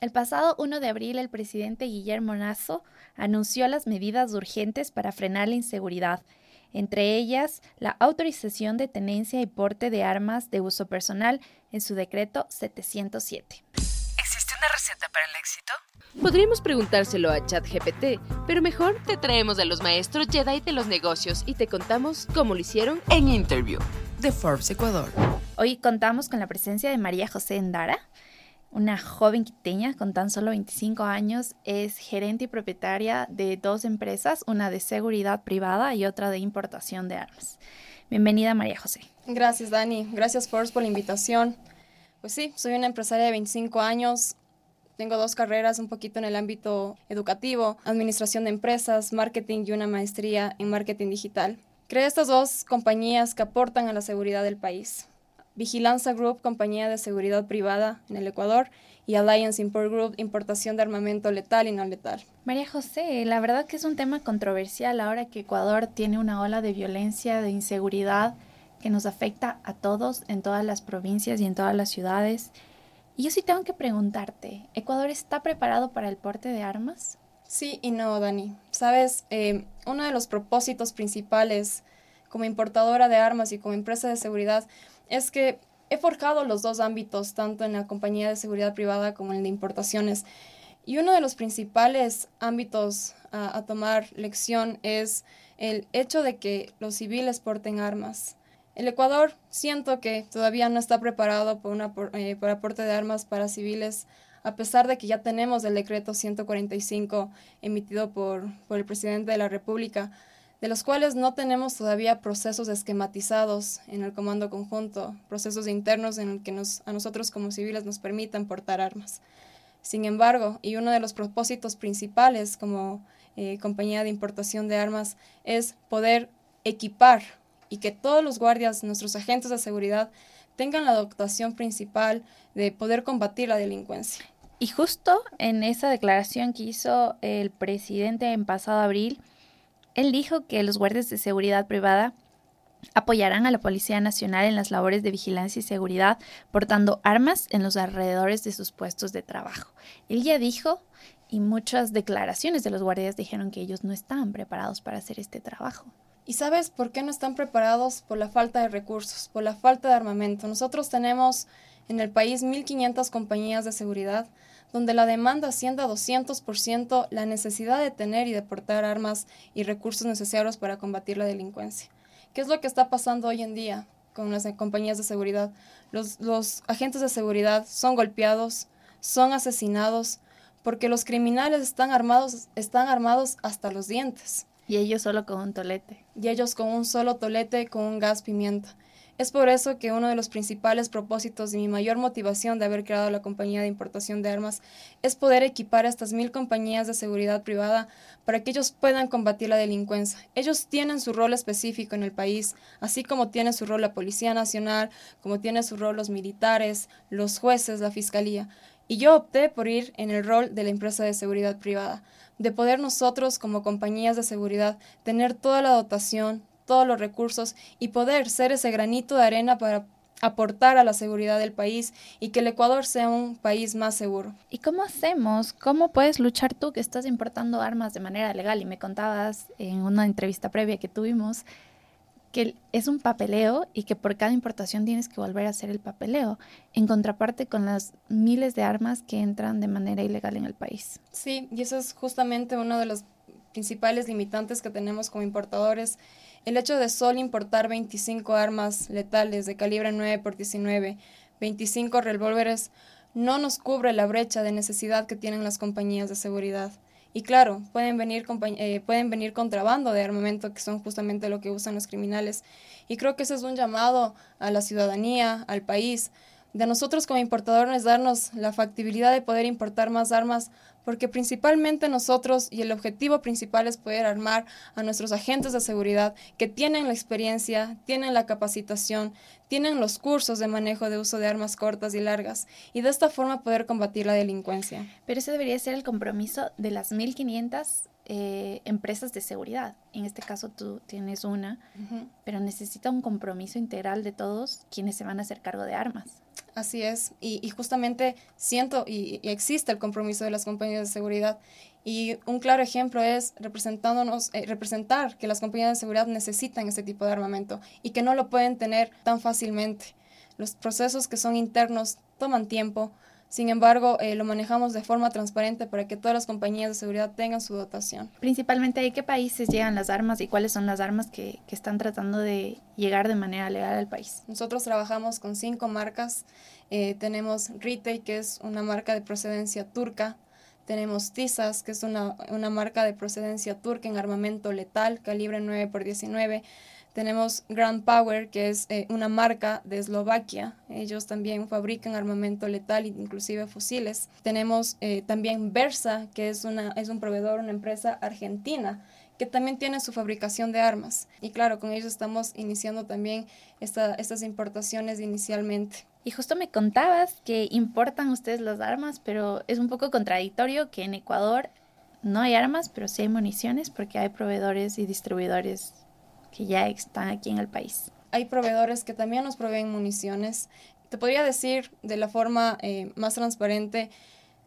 El pasado 1 de abril, el presidente Guillermo Nazo anunció las medidas urgentes para frenar la inseguridad, entre ellas la autorización de tenencia y porte de armas de uso personal en su decreto 707. ¿Existe una receta para el éxito? Podríamos preguntárselo a ChatGPT, pero mejor te traemos a los maestros Jedi de los negocios y te contamos cómo lo hicieron en Interview de Forbes Ecuador. Hoy contamos con la presencia de María José Endara una joven quiteña con tan solo 25 años, es gerente y propietaria de dos empresas, una de seguridad privada y otra de importación de armas. Bienvenida María José. Gracias Dani, gracias Force por la invitación. Pues sí, soy una empresaria de 25 años, tengo dos carreras un poquito en el ámbito educativo, administración de empresas, marketing y una maestría en marketing digital. Creé estas dos compañías que aportan a la seguridad del país. Vigilanza Group, compañía de seguridad privada en el Ecuador, y Alliance Import Group, importación de armamento letal y no letal. María José, la verdad que es un tema controversial ahora que Ecuador tiene una ola de violencia, de inseguridad que nos afecta a todos en todas las provincias y en todas las ciudades. Y yo sí tengo que preguntarte, ¿Ecuador está preparado para el porte de armas? Sí y no, Dani. Sabes, eh, uno de los propósitos principales como importadora de armas y como empresa de seguridad es que he forjado los dos ámbitos, tanto en la compañía de seguridad privada como en el de importaciones. Y uno de los principales ámbitos a, tomar lección es el hecho de que los civiles porten armas. El Ecuador siento que todavía no está preparado por, una, eh, por aporte de armas para civiles, a pesar de que ya tenemos el decreto 145 emitido por, por el presidente de la República de los cuales no tenemos todavía procesos esquematizados en el comando conjunto, procesos internos en el que nos, a nosotros como civiles nos permitan portar armas. Sin embargo, y uno de los propósitos principales como eh, compañía de importación de armas es poder equipar y que todos los guardias, nuestros agentes de seguridad, tengan la dotación principal de poder combatir la delincuencia. Y justo en esa declaración que hizo el presidente en pasado abril, él dijo que los guardias de seguridad privada apoyarán a la Policía Nacional en las labores de vigilancia y seguridad, portando armas en los alrededores de sus puestos de trabajo. Él ya dijo, y muchas declaraciones de los guardias dijeron que ellos no estaban preparados para hacer este trabajo. ¿Y sabes por qué no están preparados? Por la falta de recursos, por la falta de armamento. Nosotros tenemos en el país 1.500 compañías de seguridad, donde la demanda asciende a 200% la necesidad de tener y de portar armas y recursos necesarios para combatir la delincuencia. ¿Qué es lo que está pasando hoy en día con las compañías de seguridad? Los, los agentes de seguridad son golpeados, son asesinados, porque los criminales están armados, están armados hasta los dientes. Y ellos solo con un tolete. Y ellos con un solo tolete, con un gas pimienta. Es por eso que uno de los principales propósitos y mi mayor motivación de haber creado la compañía de importación de armas es poder equipar a estas mil compañías de seguridad privada para que ellos puedan combatir la delincuencia. Ellos tienen su rol específico en el país, así como tiene su rol la Policía Nacional, como tiene su rol los militares, los jueces, la Fiscalía. Y yo opté por ir en el rol de la empresa de seguridad privada, de poder nosotros como compañías de seguridad tener toda la dotación, todos los recursos y poder ser ese granito de arena para aportar a la seguridad del país y que el Ecuador sea un país más seguro. ¿Y cómo hacemos? ¿Cómo puedes luchar tú que estás importando armas de manera legal? Y me contabas en una entrevista previa que tuvimos que es un papeleo y que por cada importación tienes que volver a hacer el papeleo, en contraparte con las miles de armas que entran de manera ilegal en el país. Sí, y eso es justamente uno de los principales limitantes que tenemos como importadores el hecho de solo importar 25 armas letales de calibre 9 x 19, 25 revólveres, no nos cubre la brecha de necesidad que tienen las compañías de seguridad. Y claro, pueden venir, eh, pueden venir contrabando de armamento, que son justamente lo que usan los criminales. Y creo que ese es un llamado a la ciudadanía, al país, de nosotros como importadores darnos la factibilidad de poder importar más armas, porque principalmente nosotros y el objetivo principal es poder armar a nuestros agentes de seguridad que tienen la experiencia, tienen la capacitación, tienen los cursos de manejo de uso de armas cortas y largas, y de esta forma poder combatir la delincuencia. Pero ese debería ser el compromiso de las 1.500 eh, empresas de seguridad. En este caso tú tienes una, pero necesita un compromiso integral de todos quienes se van a hacer cargo de armas. Así es, y, justamente siento y, existe el compromiso de las compañías de seguridad. Y un claro ejemplo es representándonos, eh, representar que las compañías de seguridad necesitan este tipo de armamento y que no lo pueden tener tan fácilmente. Los procesos que son internos toman tiempo, sin embargo, eh, lo manejamos de forma transparente para que todas las compañías de seguridad tengan su dotación. Principalmente, ¿de qué países llegan las armas y cuáles son las armas que, que están tratando de llegar de manera legal al país? Nosotros trabajamos con cinco marcas. Eh, tenemos Rite, que es una marca de procedencia turca. Tenemos Tizas, que es una, una marca de procedencia turca en armamento letal, calibre 9x19. Tenemos Grand Power, que es eh, una marca de Eslovaquia. Ellos también fabrican armamento letal, inclusive fusiles. Tenemos eh, también Versa, que es, una, es un proveedor, una empresa argentina que también tiene su fabricación de armas. Y claro, con ellos estamos iniciando también estas importaciones inicialmente. Y justo me contabas que importan ustedes las armas, pero es un poco contradictorio que en Ecuador no hay armas, pero sí hay municiones porque hay proveedores y distribuidores que ya están aquí en el país. Hay proveedores que también nos proveen municiones. Te podría decir de la forma eh, más transparente,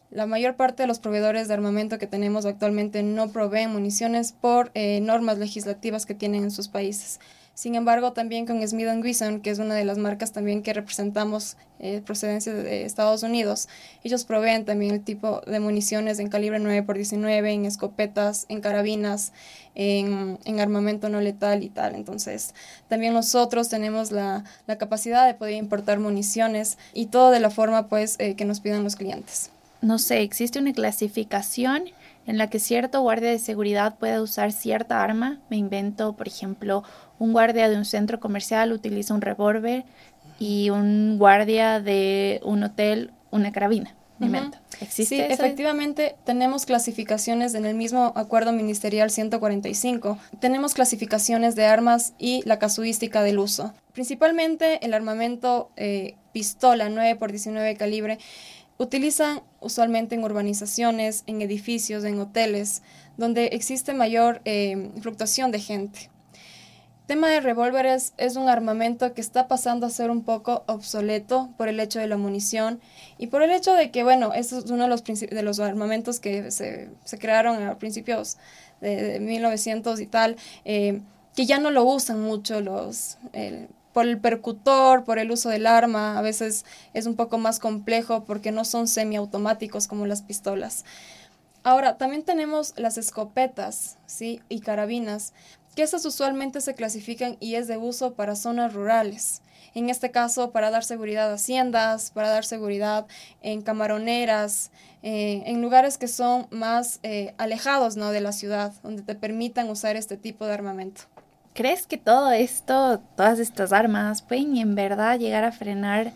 la mayor parte de los proveedores de armamento que tenemos actualmente no proveen municiones por eh, normas legislativas que tienen en sus países. Sin embargo, también con Smith Wesson, que es una de las marcas también que representamos eh, procedencia de Estados Unidos, ellos proveen también el tipo de municiones en calibre 9x19, en escopetas, en carabinas, en, armamento no letal y tal. Entonces, también nosotros tenemos la, capacidad de poder importar municiones y todo de la forma pues eh, que nos pidan los clientes. No sé, existe una clasificación en la que cierto guardia de seguridad puede usar cierta arma. Me invento, por ejemplo, un guardia de un centro comercial utiliza un revólver y un guardia de un hotel una carabina. ¿Existe sí, efectivamente tenemos clasificaciones en el mismo acuerdo ministerial 145. Tenemos clasificaciones de armas y la casuística del uso. Principalmente el armamento eh, pistola 9 x 19 calibre utilizan usualmente en urbanizaciones, en edificios, en hoteles, donde existe mayor eh, fluctuación de gente. El tema de revólveres es un armamento que está pasando a ser un poco obsoleto por el hecho de la munición y por el hecho de que, bueno, es uno de los, de los armamentos que se, crearon a principios de, 1900 y tal, eh, que ya no lo usan mucho los por el percutor, por el uso del arma, a veces es un poco más complejo porque no son semiautomáticos como las pistolas. Ahora, también tenemos las escopetas, ¿sí? Y carabinas, que esas usualmente se clasifican y es de uso para zonas rurales. En este caso, para dar seguridad a haciendas, para dar seguridad en camaroneras, eh, en lugares que son más eh, alejados ¿no? de la ciudad, donde te permitan usar este tipo de armamento. ¿Crees que todo esto, todas estas armas, pueden en verdad llegar a frenar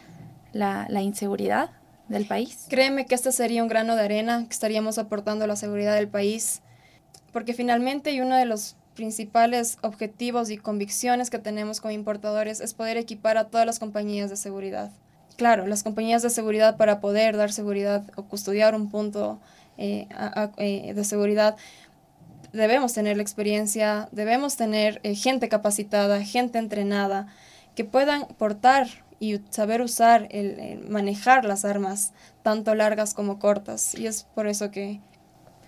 la, inseguridad del país? Créeme que este sería un grano de arena que estaríamos aportando a la seguridad del país, porque finalmente y uno de los principales objetivos y convicciones que tenemos como importadores es poder equipar a todas las compañías de seguridad. Claro, las compañías de seguridad para poder dar seguridad o custodiar un punto eh, eh, de seguridad debemos tener la experiencia, debemos tener eh, gente capacitada, gente entrenada, que puedan portar y saber usar, el, manejar las armas, tanto largas como cortas. Y es por eso que,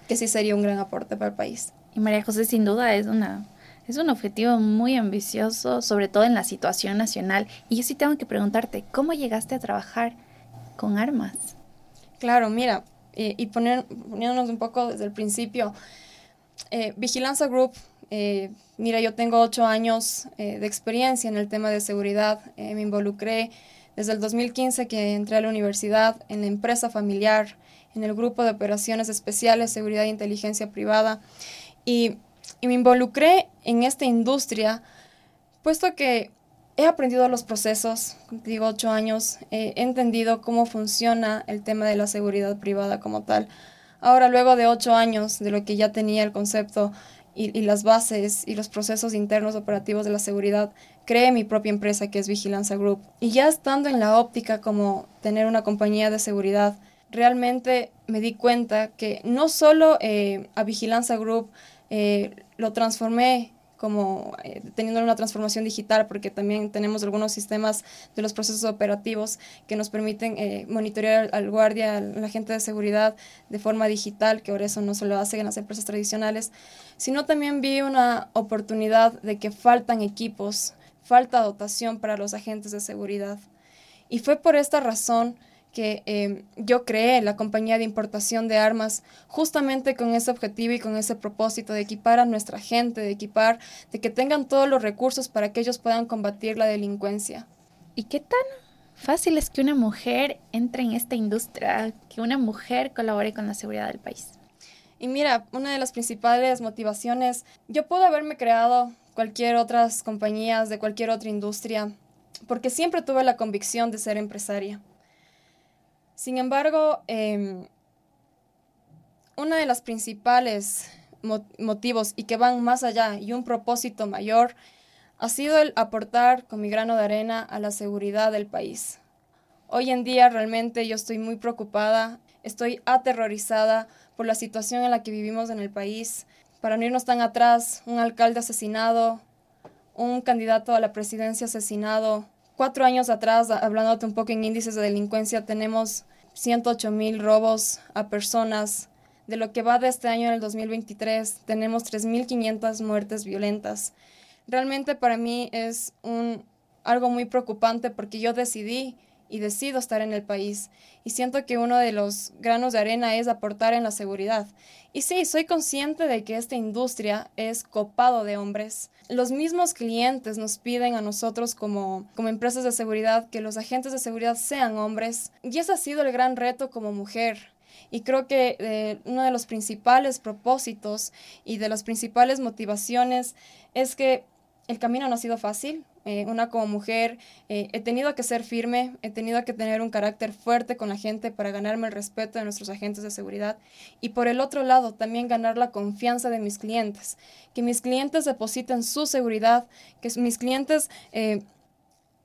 que sí sería un gran aporte para el país. Y María José, sin duda, es una es un objetivo muy ambicioso, sobre todo en la situación nacional. Y yo sí tengo que preguntarte, ¿cómo llegaste a trabajar con armas? Claro, mira, eh, y poner, poniéndonos un poco desde el principio, eh, Vigilanza Group, eh, mira, yo tengo ocho años eh, de experiencia en el tema de seguridad. me involucré desde el 2015 que entré a la universidad, en la empresa familiar, en el grupo de operaciones especiales, seguridad e inteligencia privada. Y, y me involucré en esta industria, puesto que he aprendido los procesos, digo ocho años, he entendido cómo funciona el tema de la seguridad privada como tal. Ahora, luego de ocho años de lo que ya tenía el concepto y, las bases y los procesos internos operativos de la seguridad, creé mi propia empresa que es Vigilanza Group. Y ya estando en la óptica como tener una compañía de seguridad, realmente me di cuenta que no solo eh, a Vigilanza Group eh, lo transformé como eh, teniendo una transformación digital, porque también tenemos algunos sistemas de los procesos operativos que nos permiten eh, monitorear al guardia, al agente de seguridad de forma digital, que ahora eso no se lo hace en las empresas tradicionales, sino también vi una oportunidad de que faltan equipos, falta dotación para los agentes de seguridad. Y fue por esta razón que em, yo creé la compañía de importación de armas justamente con ese objetivo y con ese propósito de equipar a nuestra gente, de equipar, de que tengan todos los recursos para que ellos puedan combatir la delincuencia. ¿Y qué tan fácil es que una mujer entre en esta industria, que una mujer colabore con la seguridad del país? Y mira, una de las principales motivaciones, yo puedo haberme creado cualquier otras compañías de cualquier otra industria, porque siempre tuve la convicción de ser empresaria. Sin embargo, eh, una de las principales motivos y que van más allá y un propósito mayor ha sido el aportar con mi grano de arena a la seguridad del país. Hoy en día realmente yo estoy muy preocupada, estoy aterrorizada por la situación en la que vivimos en el país. Para no irnos tan atrás, un alcalde asesinado, un candidato a la presidencia asesinado, Cuatro años atrás, hablándote un poco en índices de delincuencia, tenemos 108 mil robos a personas. De lo que va de este año en el 2023, tenemos 3.500 muertes violentas. Realmente para mí es un, algo muy preocupante porque yo decidí y decido estar en el país. Y siento que uno de los granos de arena es aportar en la seguridad. Y sí, soy consciente de que esta industria es copado de hombres. Los mismos clientes nos piden a nosotros como, como empresas de seguridad que los agentes de seguridad sean hombres. Y ese ha sido el gran reto como mujer. Y creo que eh, uno de los principales propósitos y de las principales motivaciones es que el camino no ha sido fácil. Eh, una como mujer, eh, he tenido que ser firme, he tenido que tener un carácter fuerte con la gente para ganarme el respeto de nuestros agentes de seguridad. Y por el otro lado, también ganar la confianza de mis clientes. Que mis clientes depositen su seguridad, que mis clientes eh,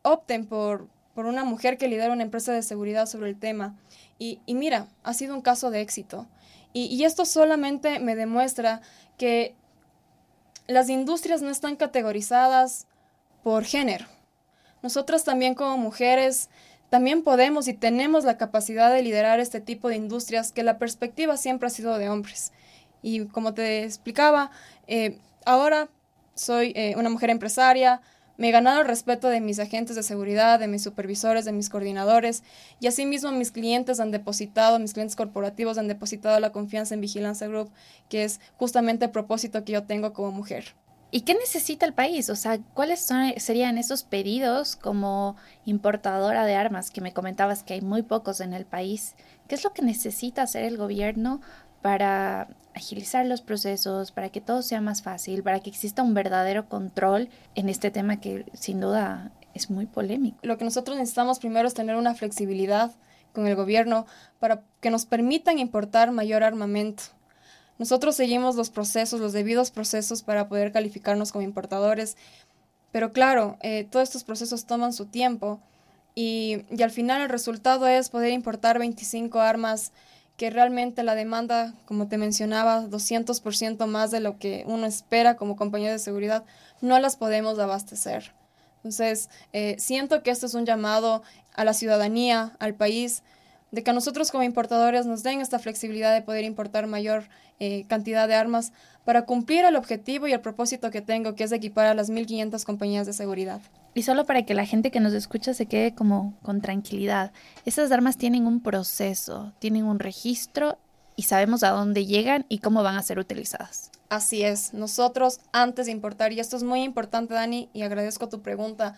opten por, por una mujer que lidera una empresa de seguridad sobre el tema. Y, y mira, ha sido un caso de éxito. Y, y esto solamente me demuestra que las industrias no están categorizadas por género. Nosotras también como mujeres también podemos y tenemos la capacidad de liderar este tipo de industrias que la perspectiva siempre ha sido de hombres. Y como te explicaba, eh, ahora soy eh, una mujer empresaria, me ganado el respeto de mis agentes de seguridad, de mis supervisores, de mis coordinadores y asimismo mis clientes han depositado, mis clientes corporativos han depositado la confianza en Vigilancia Group, que es justamente el propósito que yo tengo como mujer. ¿Y qué necesita el país? O sea, ¿cuáles serían esos pedidos como importadora de armas que me comentabas que hay muy pocos en el país? ¿Qué es lo que necesita hacer el gobierno para agilizar los procesos, para que todo sea más fácil, para que exista un verdadero control en este tema que sin duda es muy polémico? Lo que nosotros necesitamos primero es tener una flexibilidad con el gobierno para que nos permitan importar mayor armamento nosotros seguimos los procesos, los debidos procesos para poder calificarnos como importadores, pero claro, eh, todos estos procesos toman su tiempo y, y, al final el resultado es poder importar 25 armas que realmente la demanda, como te mencionaba, 200% más de lo que uno espera como compañía de seguridad, no las podemos abastecer. Entonces, eh, siento que esto es un llamado a la ciudadanía, al país, de que nosotros como importadores nos den esta flexibilidad de poder importar mayor eh, cantidad de armas para cumplir el objetivo y el propósito que tengo, que es equipar a las 1.500 compañías de seguridad. Y solo para que la gente que nos escucha se quede como con tranquilidad, esas armas tienen un proceso, tienen un registro y sabemos a dónde llegan y cómo van a ser utilizadas. Así es, nosotros antes de importar, y esto es muy importante Dani, y agradezco tu pregunta,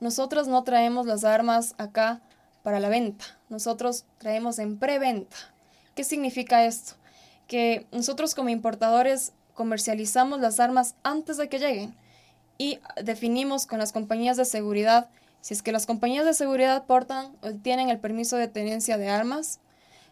nosotros no traemos las armas acá para la venta. Nosotros traemos en preventa. ¿Qué significa esto? Que nosotros como importadores comercializamos las armas antes de que lleguen y definimos con las compañías de seguridad si es que las compañías de seguridad portan o tienen el permiso de tenencia de armas,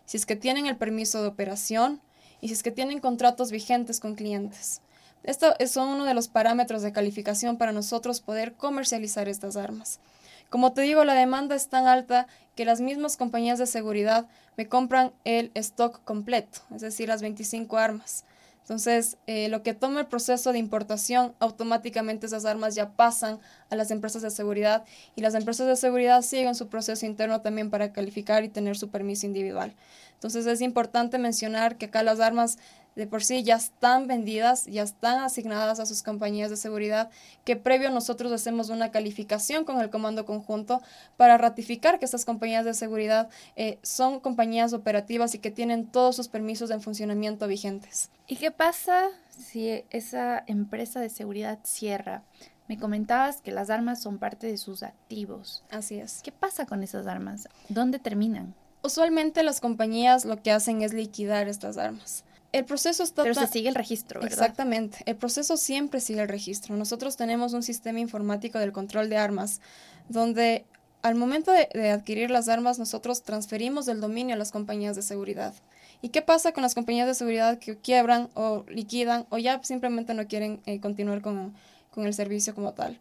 si es que tienen el permiso de operación y si es que tienen contratos vigentes con clientes. Esto es uno de los parámetros de calificación para nosotros poder comercializar estas armas. Como te digo, la demanda es tan alta que las mismas compañías de seguridad me compran el stock completo, es decir, las 25 armas. Entonces, eh, lo que toma el proceso de importación, automáticamente esas armas ya pasan a las empresas de seguridad y las empresas de seguridad siguen su proceso interno también para calificar y tener su permiso individual. Entonces, es importante mencionar que acá las armas de por sí ya están vendidas, ya están asignadas a sus compañías de seguridad, que previo nosotros hacemos una calificación con el comando conjunto para ratificar que estas compañías de seguridad eh, son compañías operativas y que tienen todos sus permisos de funcionamiento vigentes. ¿Y qué pasa si esa empresa de seguridad cierra? Me comentabas que las armas son parte de sus activos. Así es. ¿Qué pasa con esas armas? ¿Dónde terminan? Usualmente las compañías lo que hacen es liquidar estas armas. El proceso está... Pero se sigue el registro, ¿verdad? Exactamente. El proceso siempre sigue el registro. Nosotros tenemos un sistema informático del control de armas, donde al momento de, adquirir las armas nosotros transferimos el dominio a las compañías de seguridad. ¿Y qué pasa con las compañías de seguridad que quiebran o liquidan o ya simplemente no quieren eh, continuar con, el servicio como tal?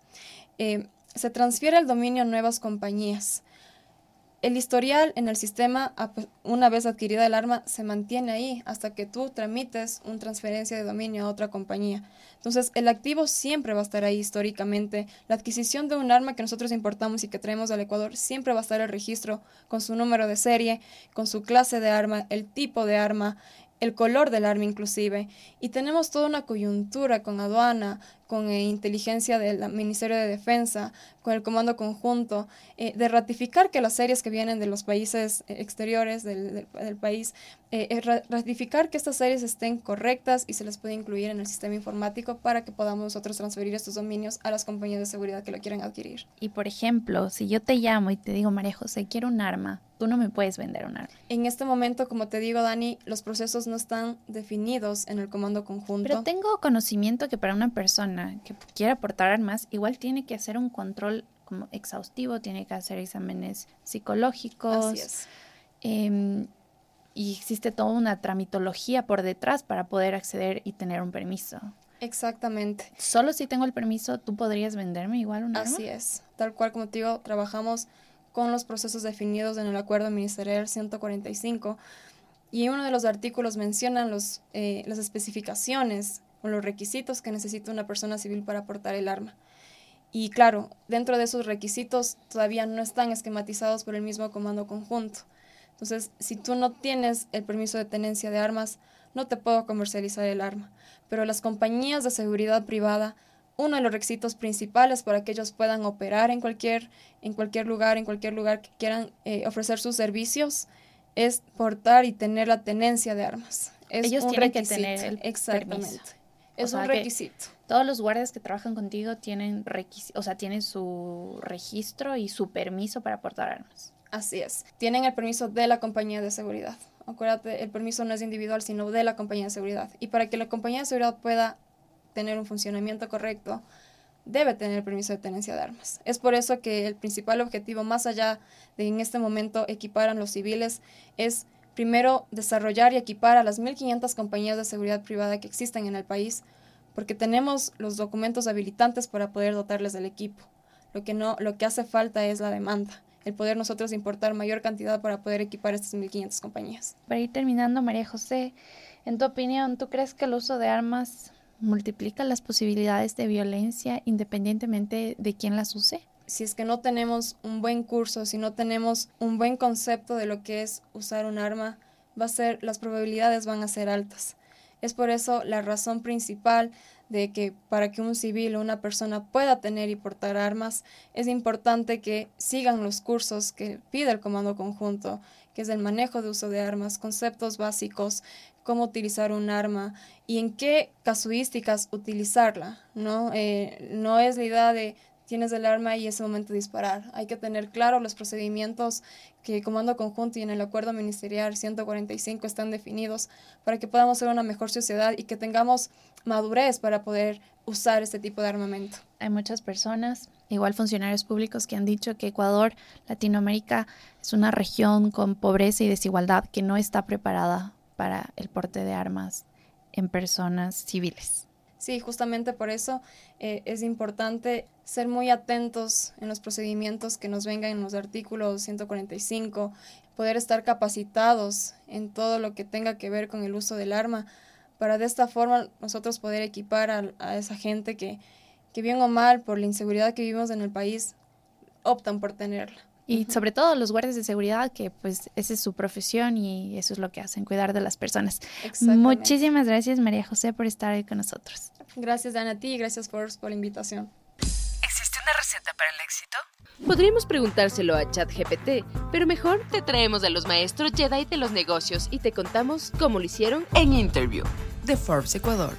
Eh, se transfiere el dominio a nuevas compañías. El historial en el sistema, una vez adquirida el arma, se mantiene ahí hasta que tú tramites una transferencia de dominio a otra compañía. Entonces, el activo siempre va a estar ahí históricamente. La adquisición de un arma que nosotros importamos y que traemos al Ecuador siempre va a estar el registro con su número de serie, con su clase de arma, el tipo de arma, el color del arma inclusive. Y tenemos toda una coyuntura con aduana, con eh, inteligencia del Ministerio de Defensa, con el Comando Conjunto, eh, de ratificar que las series que vienen de los países eh, exteriores del, país, ratificar que estas series estén correctas y se les puede incluir en el sistema informático para que podamos nosotros transferir estos dominios a las compañías de seguridad que lo quieran adquirir. Y por ejemplo, si yo te llamo y te digo, María José, quiero un arma, tú no me puedes vender un arma. En este momento, como te digo, Dani, los procesos no están definidos en el Comando Conjunto. Pero tengo conocimiento que para una persona que quiera aportar armas, igual tiene que hacer un control como exhaustivo, tiene que hacer exámenes psicológicos. Em, y existe toda una tramitología por detrás para poder acceder y tener un permiso. Exactamente. Solo si tengo el permiso, tú podrías venderme igual un arma. Así es. Tal cual como te digo, trabajamos con los procesos definidos en el Acuerdo Ministerial 145 y uno de los artículos menciona los, eh, las especificaciones con los requisitos que necesita una persona civil para portar el arma. Y claro, dentro de esos requisitos todavía no están esquematizados por el mismo comando conjunto. Entonces, si tú no tienes el permiso de tenencia de armas, no te puedo comercializar el arma. Pero las compañías de seguridad privada, uno de los requisitos principales para que ellos puedan operar en cualquier, en cualquier lugar, en cualquier lugar que quieran eh, ofrecer sus servicios, es portar y tener la tenencia de armas. Es ellos un tienen requisito. que tener el Exactamente. Es un requisito. Todos los guardias que trabajan contigo tienen o sea, tienen su registro y su permiso para portar armas. Así es. Tienen el permiso de la compañía de seguridad. Acuérdate, el permiso no es individual, sino de la compañía de seguridad. Y para que la compañía de seguridad pueda tener un funcionamiento correcto, debe tener el permiso de tenencia de armas. Es por eso que el principal objetivo, más allá de en este momento equipar a los civiles, es primero desarrollar y equipar a las 1.500 compañías de seguridad privada que existen en el país, porque tenemos los documentos habilitantes para poder dotarles del equipo. Lo que, no, lo que hace falta es la demanda, el poder nosotros importar mayor cantidad para poder equipar estas 1.500 compañías. Para ir terminando, María José, en tu opinión, ¿tú crees que el uso de armas multiplica las posibilidades de violencia independientemente de quién las use? Si es que no tenemos un buen curso, si no tenemos un buen concepto de lo que es usar un arma, va a ser, las probabilidades van a ser altas. Es por eso la razón principal de que para que un civil o una persona pueda tener y portar armas, es importante que sigan los cursos que pide el Comando Conjunto, que es el manejo de uso de armas, conceptos básicos, cómo utilizar un arma y en qué casuísticas utilizarla, ¿no? Eh, no es la idea de tienes el arma y ese momento disparar. Hay que tener claro los procedimientos que el Comando Conjunto y en el Acuerdo Ministerial 145 están definidos para que podamos ser una mejor sociedad y que tengamos madurez para poder usar este tipo de armamento. Hay muchas personas, igual funcionarios públicos, que han dicho que Ecuador, Latinoamérica, es una región con pobreza y desigualdad que no está preparada para el porte de armas en personas civiles. Sí, justamente por eso eh, es importante ser muy atentos en los procedimientos que nos vengan en los artículos 145, poder estar capacitados en todo lo que tenga que ver con el uso del arma para de esta forma nosotros poder equipar a, a esa gente que, que bien o mal, por la inseguridad que vivimos en el país, optan por tenerla. Y sobre todo los guardias de seguridad, que pues esa es su profesión y eso es lo que hacen, cuidar de las personas. Muchísimas gracias María José por estar ahí con nosotros. Gracias Ana a ti y gracias por, por la invitación. ¿Existe una receta para el éxito? Podríamos preguntárselo a ChatGPT, pero mejor te traemos a los maestros Jedi de los negocios y te contamos cómo lo hicieron en Interview de Forbes Ecuador.